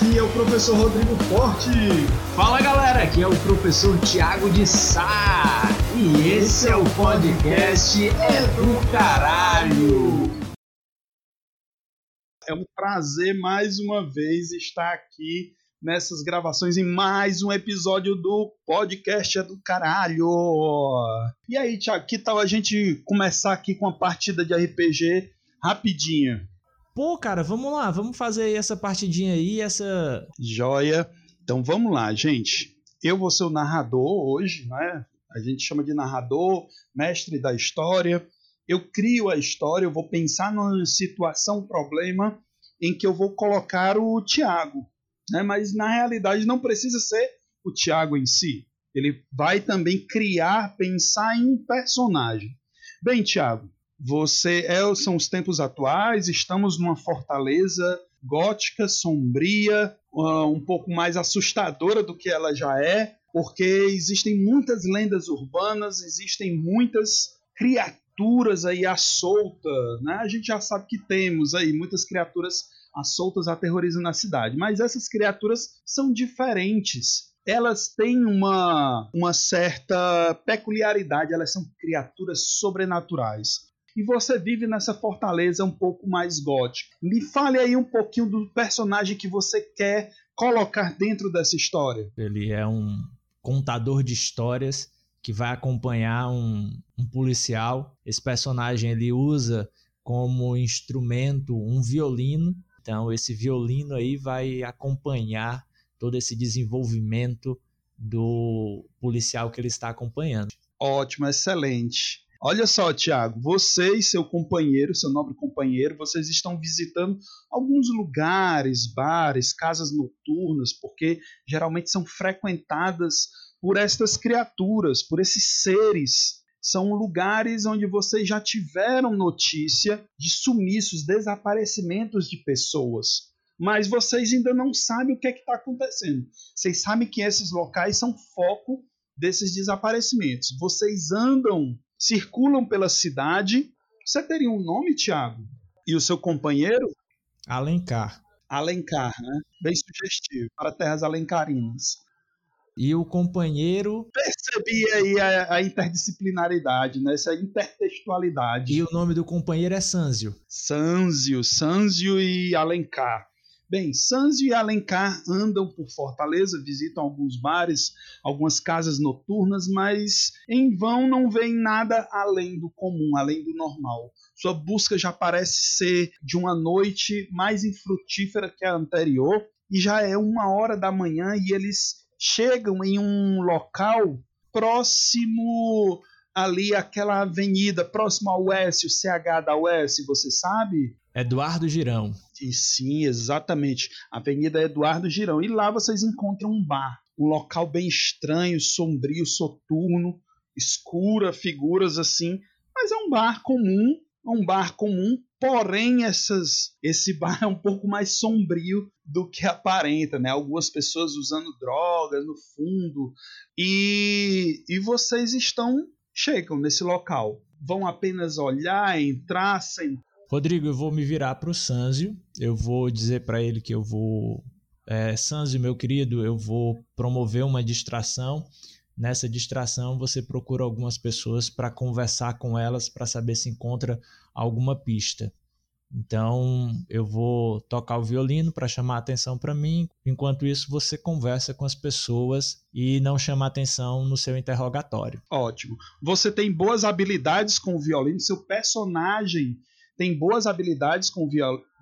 aqui é o professor Rodrigo Forte. Fala galera, aqui é o professor Tiago de Sá. E esse é o podcast É do Caralho. É um prazer mais uma vez estar aqui nessas gravações em mais um episódio do podcast É do Caralho. E aí, Tiago, que tal a gente começar aqui com a partida de RPG rapidinha? Pô, cara, vamos lá, vamos fazer essa partidinha aí, essa. Joia. Então vamos lá, gente. Eu vou ser o narrador hoje, né? A gente chama de narrador, mestre da história. Eu crio a história, eu vou pensar numa situação, problema em que eu vou colocar o Tiago, né? Mas na realidade não precisa ser o Tiago em si. Ele vai também criar, pensar em um personagem. Bem, Tiago, você é, são os tempos atuais, estamos numa fortaleza gótica, sombria, uh, um pouco mais assustadora do que ela já é, porque existem muitas lendas urbanas, existem muitas criaturas aí à solta, né? A gente já sabe que temos aí muitas criaturas à soltas aterrorizando a cidade, mas essas criaturas são diferentes elas têm uma, uma certa peculiaridade, elas são criaturas sobrenaturais e você vive nessa fortaleza um pouco mais gótica. Me fale aí um pouquinho do personagem que você quer colocar dentro dessa história. Ele é um contador de histórias que vai acompanhar um, um policial. Esse personagem ele usa como instrumento um violino. Então esse violino aí vai acompanhar todo esse desenvolvimento do policial que ele está acompanhando. Ótimo, excelente. Olha só, Tiago, você e seu companheiro, seu nobre companheiro, vocês estão visitando alguns lugares, bares, casas noturnas, porque geralmente são frequentadas por estas criaturas, por esses seres. São lugares onde vocês já tiveram notícia de sumiços, desaparecimentos de pessoas. Mas vocês ainda não sabem o que é está acontecendo. Vocês sabem que esses locais são foco desses desaparecimentos. Vocês andam circulam pela cidade. Você teria um nome, Tiago? E o seu companheiro? Alencar. Alencar, né? Bem sugestivo, para terras alencarinas. E o companheiro. Percebi aí a, a, interdisciplinaridade, né? essa intertextualidade. E o nome do companheiro é Sanzio. Sanzio, Sanzio e Alencar. Bem, Sanzio e Alencar andam por Fortaleza, visitam alguns bares, algumas casas noturnas, mas em vão não veem nada além do comum, além do normal. Sua busca já parece ser de uma noite mais infrutífera que a anterior, e já é uma hora da manhã e eles chegam em um local próximo ali àquela avenida, próximo ao Oeste, o CH da Oeste, você sabe? Eduardo Girão. E sim, exatamente. Avenida Eduardo Girão. E lá vocês encontram um bar. Um local bem estranho, sombrio, soturno, escura, figuras assim. Mas é um bar comum. É um bar comum, porém essas, esse bar é um pouco mais sombrio do que aparenta, né? Algumas pessoas usando drogas no fundo e, e vocês estão chegam nesse local, vão apenas olhar, entrar, sentar Rodrigo, eu vou me virar para o Sanzio, eu vou dizer para ele que eu vou. É, Sanzio, meu querido, eu vou promover uma distração. Nessa distração, você procura algumas pessoas para conversar com elas para saber se encontra alguma pista. Então, eu vou tocar o violino para chamar atenção para mim. Enquanto isso, você conversa com as pessoas e não chama atenção no seu interrogatório. Ótimo. Você tem boas habilidades com o violino, seu personagem tem boas habilidades com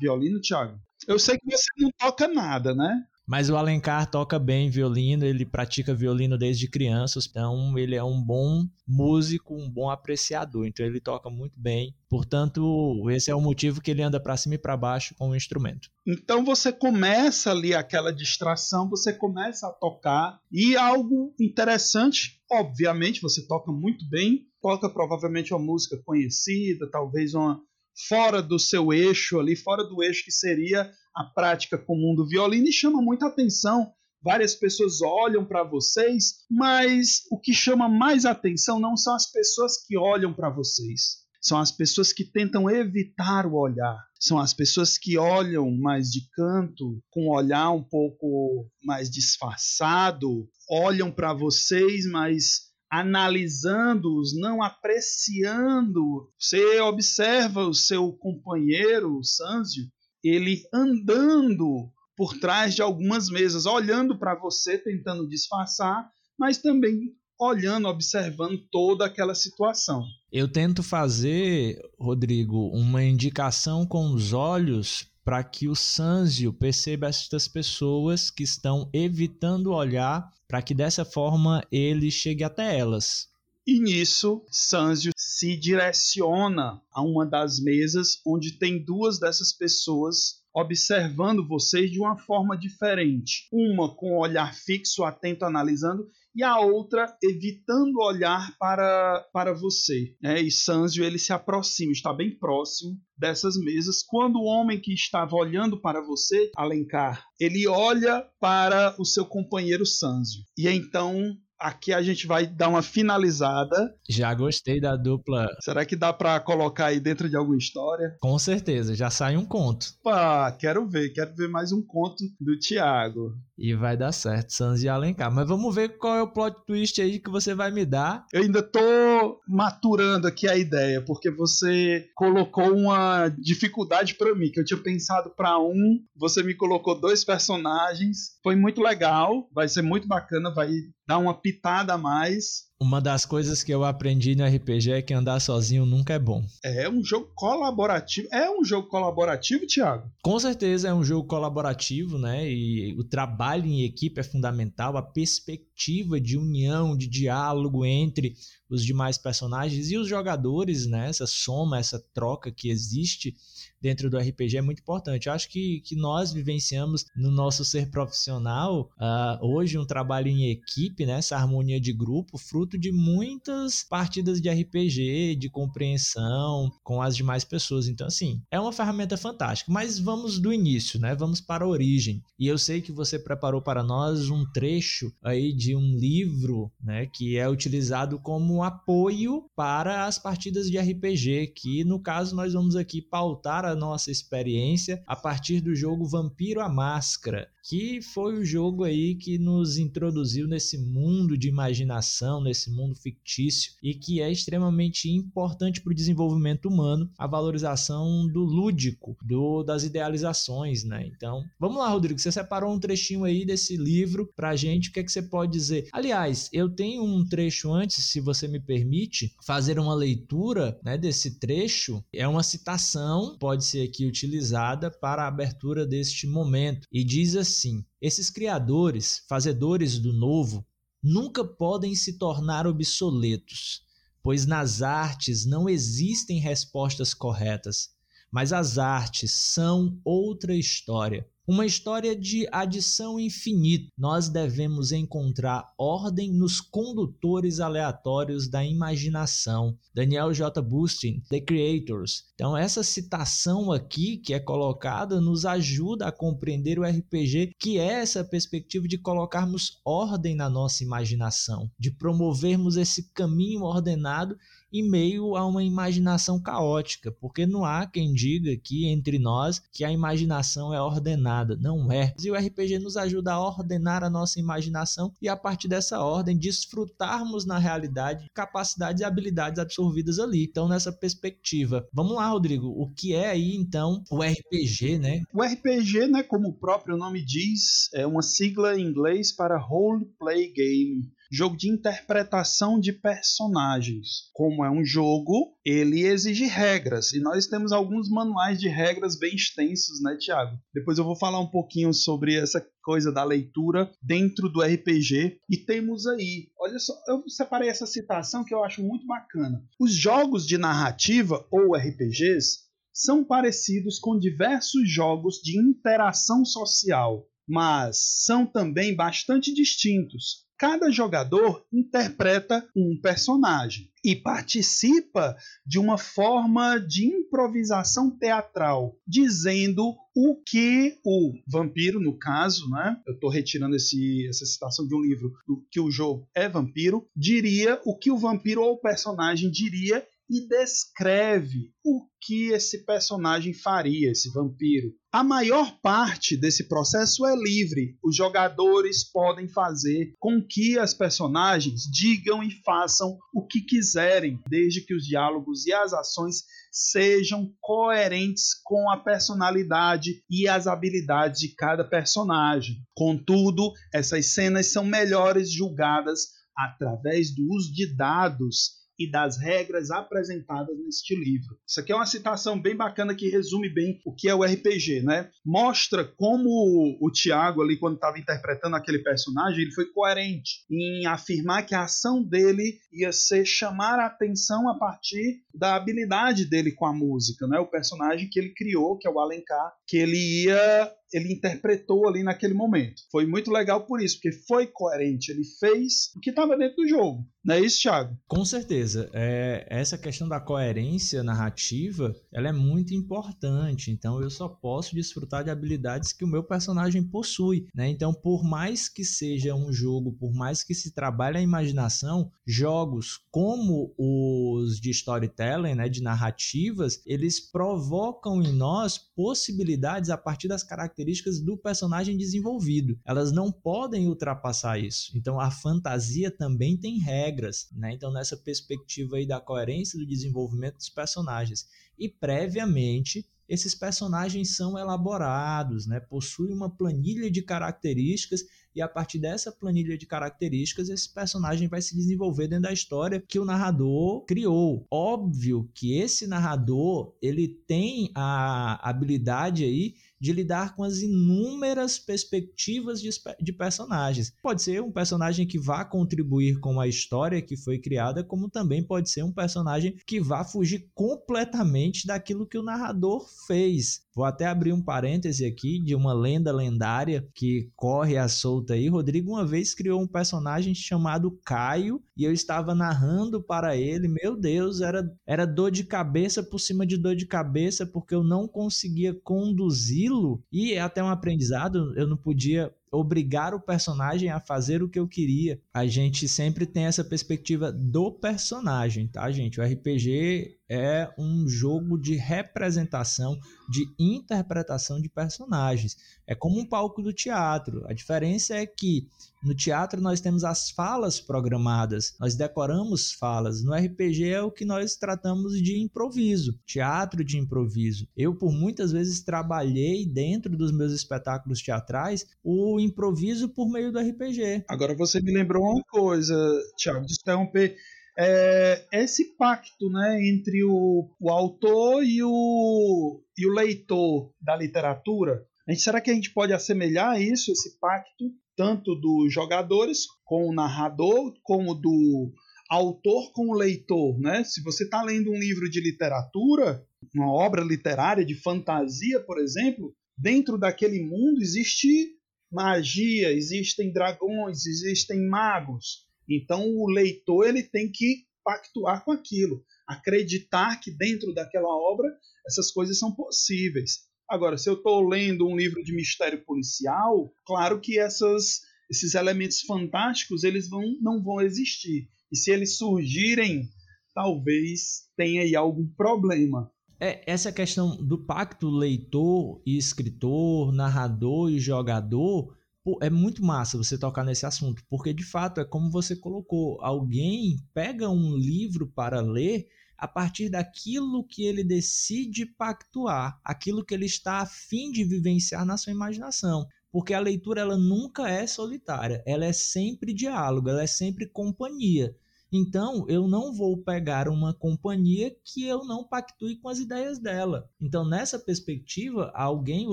violino, Thiago? Eu sei que você não toca nada, né? Mas o Alencar toca bem violino, ele pratica violino desde criança, então ele é um bom músico, um bom apreciador, então ele toca muito bem. Portanto, esse é o motivo que ele anda para cima e para baixo com o instrumento. Então você começa ali aquela distração, você começa a tocar e algo interessante, obviamente você toca muito bem, toca provavelmente uma música conhecida, talvez uma fora do seu eixo ali, fora do eixo que seria a prática comum do violino e chama muita atenção. Várias pessoas olham para vocês, mas o que chama mais atenção não são as pessoas que olham para vocês. São as pessoas que tentam evitar o olhar. são as pessoas que olham mais de canto, com um olhar um pouco mais disfarçado, olham para vocês, mas analisando-os, não apreciando. Você observa o seu companheiro, o Sanzio, ele andando por trás de algumas mesas, olhando para você, tentando disfarçar, mas também olhando, observando toda aquela situação. Eu tento fazer, Rodrigo, uma indicação com os olhos para que o Sanzio perceba estas pessoas que estão evitando olhar, para que dessa forma ele chegue até elas. E nisso, Sanzio se direciona a uma das mesas onde tem duas dessas pessoas observando vocês de uma forma diferente. Uma com o olhar fixo, atento, analisando, e a outra evitando olhar para, para você. É, e Sanzio ele se aproxima, está bem próximo dessas mesas. Quando o homem que estava olhando para você, Alencar, ele olha para o seu companheiro Sanzio. E então Aqui a gente vai dar uma finalizada. Já gostei da dupla. Será que dá para colocar aí dentro de alguma história? Com certeza, já sai um conto. Pá, quero ver, quero ver mais um conto do Tiago. E vai dar certo, Sans e Alencar. Mas vamos ver qual é o plot twist aí que você vai me dar. Eu ainda tô maturando aqui a ideia, porque você colocou uma dificuldade para mim, que eu tinha pensado para um, você me colocou dois personagens. Foi muito legal, vai ser muito bacana, vai dar uma pitada a mais. Uma das coisas que eu aprendi no RPG é que andar sozinho nunca é bom. É um jogo colaborativo. É um jogo colaborativo, Thiago? Com certeza é um jogo colaborativo, né? E o trabalho em equipe é fundamental, a perspectiva de união, de diálogo entre os demais personagens e os jogadores, né? Essa soma, essa troca que existe dentro do RPG é muito importante. Eu acho que, que nós vivenciamos no nosso ser profissional uh, hoje um trabalho em equipe, né? essa harmonia de grupo, fruto de muitas partidas de RPG, de compreensão com as demais pessoas. Então, assim, é uma ferramenta fantástica. Mas vamos do início, né? Vamos para a origem. E eu sei que você preparou para nós um trecho aí de um livro, né? Que é utilizado como apoio para as partidas de RPG, que no caso nós vamos aqui pautar a nossa experiência a partir do jogo Vampiro a Máscara, que foi o jogo aí que nos introduziu nesse mundo de imaginação, nesse mundo fictício e que é extremamente importante para o desenvolvimento humano, a valorização do lúdico, do das idealizações, né? Então, vamos lá, Rodrigo, você separou um trechinho aí desse livro pra gente, o que é que você pode dizer? Aliás, eu tenho um trecho antes, se você me permite, fazer uma leitura, né, desse trecho. É uma citação, pode ser aqui utilizada para a abertura deste momento e diz assim assim: esses criadores, fazedores do novo, nunca podem se tornar obsoletos, pois nas artes não existem respostas corretas, mas as artes são outra história. Uma história de adição infinita. Nós devemos encontrar ordem nos condutores aleatórios da imaginação. Daniel J. Bustin, The Creators. Então, essa citação aqui que é colocada nos ajuda a compreender o RPG, que é essa perspectiva de colocarmos ordem na nossa imaginação, de promovermos esse caminho ordenado em meio a uma imaginação caótica, porque não há quem diga aqui entre nós que a imaginação é ordenada, não é. E o RPG nos ajuda a ordenar a nossa imaginação e a partir dessa ordem desfrutarmos na realidade capacidades e habilidades absorvidas ali. Então nessa perspectiva, vamos lá, Rodrigo, o que é aí então o RPG, né? O RPG, né, como o próprio nome diz, é uma sigla em inglês para Role Play Game jogo de interpretação de personagens. Como é um jogo, ele exige regras e nós temos alguns manuais de regras bem extensos, né, Tiago? Depois eu vou falar um pouquinho sobre essa coisa da leitura dentro do RPG e temos aí, olha só, eu separei essa citação que eu acho muito bacana. Os jogos de narrativa ou RPGs são parecidos com diversos jogos de interação social, mas são também bastante distintos Cada jogador interpreta um personagem e participa de uma forma de improvisação teatral, dizendo o que o vampiro, no caso, né? Eu estou retirando esse, essa citação de um livro do que o jogo é vampiro, diria o que o vampiro ou o personagem diria e descreve o que esse personagem faria, esse vampiro. A maior parte desse processo é livre. Os jogadores podem fazer com que as personagens digam e façam o que quiserem, desde que os diálogos e as ações sejam coerentes com a personalidade e as habilidades de cada personagem. Contudo, essas cenas são melhores julgadas através do uso de dados e das regras apresentadas neste livro. Isso aqui é uma citação bem bacana que resume bem o que é o RPG, né? Mostra como o Tiago ali quando estava interpretando aquele personagem, ele foi coerente em afirmar que a ação dele ia ser chamar a atenção a partir da habilidade dele com a música, né? O personagem que ele criou, que é o Alencar, que ele ia ele interpretou ali naquele momento. Foi muito legal por isso, porque foi coerente, ele fez o que estava dentro do jogo. Não é isso, Thiago? Com certeza. É, essa questão da coerência narrativa, ela é muito importante. Então, eu só posso desfrutar de habilidades que o meu personagem possui. Né? Então, por mais que seja um jogo, por mais que se trabalhe a imaginação, jogos como os de storytelling, né, de narrativas, eles provocam em nós possibilidades a partir das características características do personagem desenvolvido. Elas não podem ultrapassar isso. Então a fantasia também tem regras, né? Então nessa perspectiva aí da coerência do desenvolvimento dos personagens e previamente esses personagens são elaborados, né? possuem uma planilha de características e a partir dessa planilha de características esse personagem vai se desenvolver dentro da história que o narrador criou. Óbvio que esse narrador ele tem a habilidade aí de lidar com as inúmeras perspectivas de, de, personagens. Pode ser um personagem que vá contribuir com a história que foi criada, como também pode ser um personagem que vá fugir completamente daquilo que o narrador fez. Vou até abrir um parêntese aqui de uma lenda lendária que corre à solta aí. Rodrigo uma vez criou um personagem chamado Caio e eu estava narrando para ele. Meu Deus, era, era dor de cabeça por cima de dor de cabeça porque eu não conseguia conduzi-lo. E é até um aprendizado, eu não podia obrigar o personagem a fazer o que eu queria. A gente sempre tem essa perspectiva do personagem, tá, gente? O RPG é um jogo de representação, de interpretação de personagens. É como um palco do teatro. A diferença é que no teatro nós temos as falas programadas, nós decoramos falas. No RPG é o que nós tratamos de improviso, teatro de improviso. Eu por muitas vezes trabalhei dentro dos meus espetáculos teatrais o improviso por meio do RPG. Agora você me lembrou uma coisa, Thiago, de interromper é, esse pacto né, entre o, o autor e o, e o leitor da literatura. A gente, será que a gente pode assemelhar isso, esse pacto, tanto dos jogadores com o narrador, como do autor com o leitor? Né? Se você está lendo um livro de literatura, uma obra literária de fantasia, por exemplo, dentro daquele mundo existe magia, existem dragões, existem magos. Então o leitor ele tem que pactuar com aquilo, acreditar que dentro daquela obra essas coisas são possíveis. Agora, se eu estou lendo um livro de mistério policial, claro que essas, esses elementos fantásticos eles vão, não vão existir. E se eles surgirem, talvez tenha aí algum problema. É, essa questão do pacto leitor e escritor, narrador e jogador, é muito massa você tocar nesse assunto, porque de fato é como você colocou, alguém pega um livro para ler a partir daquilo que ele decide pactuar, aquilo que ele está a fim de vivenciar na sua imaginação. Porque a leitura ela nunca é solitária, ela é sempre diálogo, ela é sempre companhia. Então, eu não vou pegar uma companhia que eu não pactue com as ideias dela. Então, nessa perspectiva, alguém, o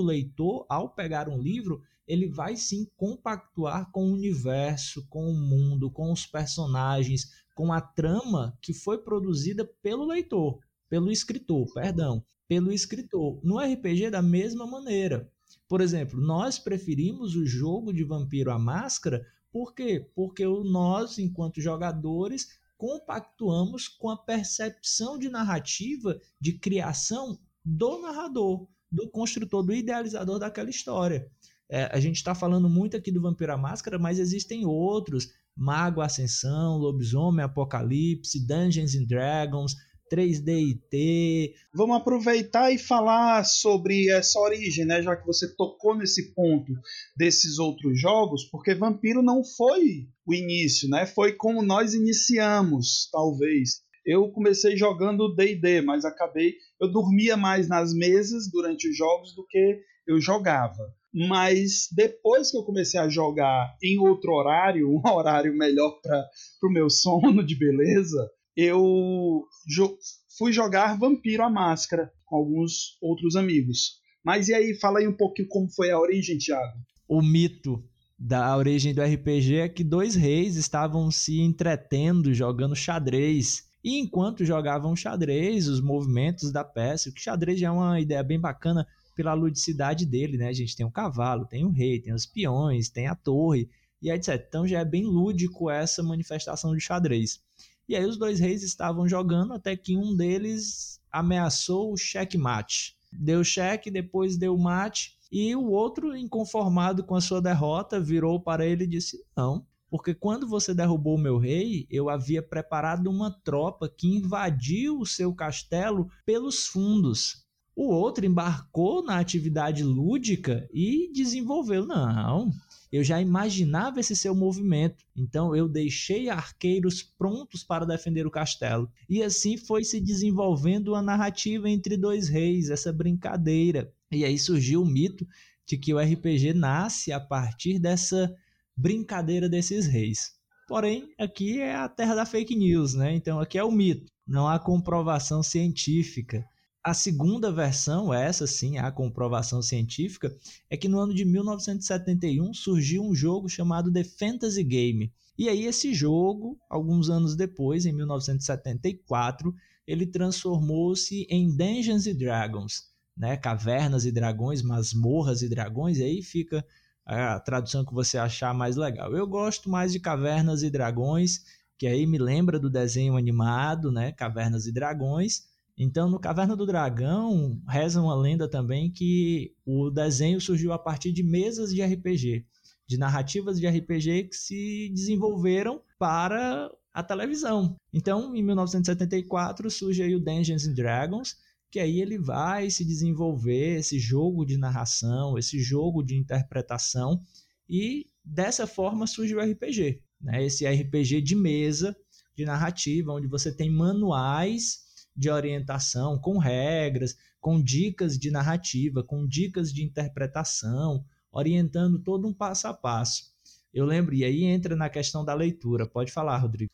leitor, ao pegar um livro, ele vai sim compactuar com o universo, com o mundo, com os personagens, com a trama que foi produzida pelo leitor, pelo escritor, perdão, pelo escritor. No RPG da mesma maneira. Por exemplo, nós preferimos o jogo de Vampiro à Máscara, por quê? Porque nós, enquanto jogadores, compactuamos com a percepção de narrativa, de criação do narrador, do construtor, do idealizador daquela história. É, a gente está falando muito aqui do Vampiro Máscara, mas existem outros. Mago Ascensão, Lobisomem Apocalipse, Dungeons and Dragons. 3DIT. Vamos aproveitar e falar sobre essa origem, né? Já que você tocou nesse ponto desses outros jogos, porque Vampiro não foi o início, né? Foi como nós iniciamos, talvez. Eu comecei jogando D&D, mas acabei eu dormia mais nas mesas durante os jogos do que eu jogava. Mas depois que eu comecei a jogar em outro horário, um horário melhor para o meu sono de beleza, eu jo fui jogar Vampiro a Máscara com alguns outros amigos. Mas e aí, fala aí um pouquinho como foi a origem, Thiago. O mito da origem do RPG é que dois reis estavam se entretendo jogando xadrez. E enquanto jogavam xadrez, os movimentos da peça, que xadrez já é uma ideia bem bacana pela ludicidade dele, né? A gente tem o cavalo, tem o rei, tem os peões, tem a torre e etc. Então já é bem lúdico essa manifestação de xadrez. E aí os dois reis estavam jogando até que um deles ameaçou o checkmate. Deu cheque, depois deu mate, e o outro, inconformado com a sua derrota, virou para ele e disse: Não, porque quando você derrubou meu rei, eu havia preparado uma tropa que invadiu o seu castelo pelos fundos. O outro embarcou na atividade lúdica e desenvolveu. Não, eu já imaginava esse seu movimento, então eu deixei arqueiros prontos para defender o castelo. E assim foi se desenvolvendo a narrativa entre dois reis, essa brincadeira. E aí surgiu o mito de que o RPG nasce a partir dessa brincadeira desses reis. Porém, aqui é a terra da fake news, né? Então aqui é o mito, não há comprovação científica. A segunda versão, essa sim, a comprovação científica, é que no ano de 1971 surgiu um jogo chamado The Fantasy Game. E aí esse jogo, alguns anos depois, em 1974, ele transformou-se em Dungeons Dragons, né? Cavernas e dragões, masmorras e dragões, e aí fica a tradução que você achar mais legal. Eu gosto mais de Cavernas e Dragões, que aí me lembra do desenho animado, né? Cavernas e Dragões. Então, no Caverna do Dragão, reza uma lenda também que o desenho surgiu a partir de mesas de RPG, de narrativas de RPG que se desenvolveram para a televisão. Então, em 1974, surge aí o Dungeons and Dragons, que aí ele vai se desenvolver esse jogo de narração, esse jogo de interpretação, e dessa forma surge o RPG, né? esse RPG de mesa, de narrativa, onde você tem manuais de orientação, com regras, com dicas de narrativa, com dicas de interpretação, orientando todo um passo a passo. Eu lembro, e aí entra na questão da leitura. Pode falar, Rodrigo.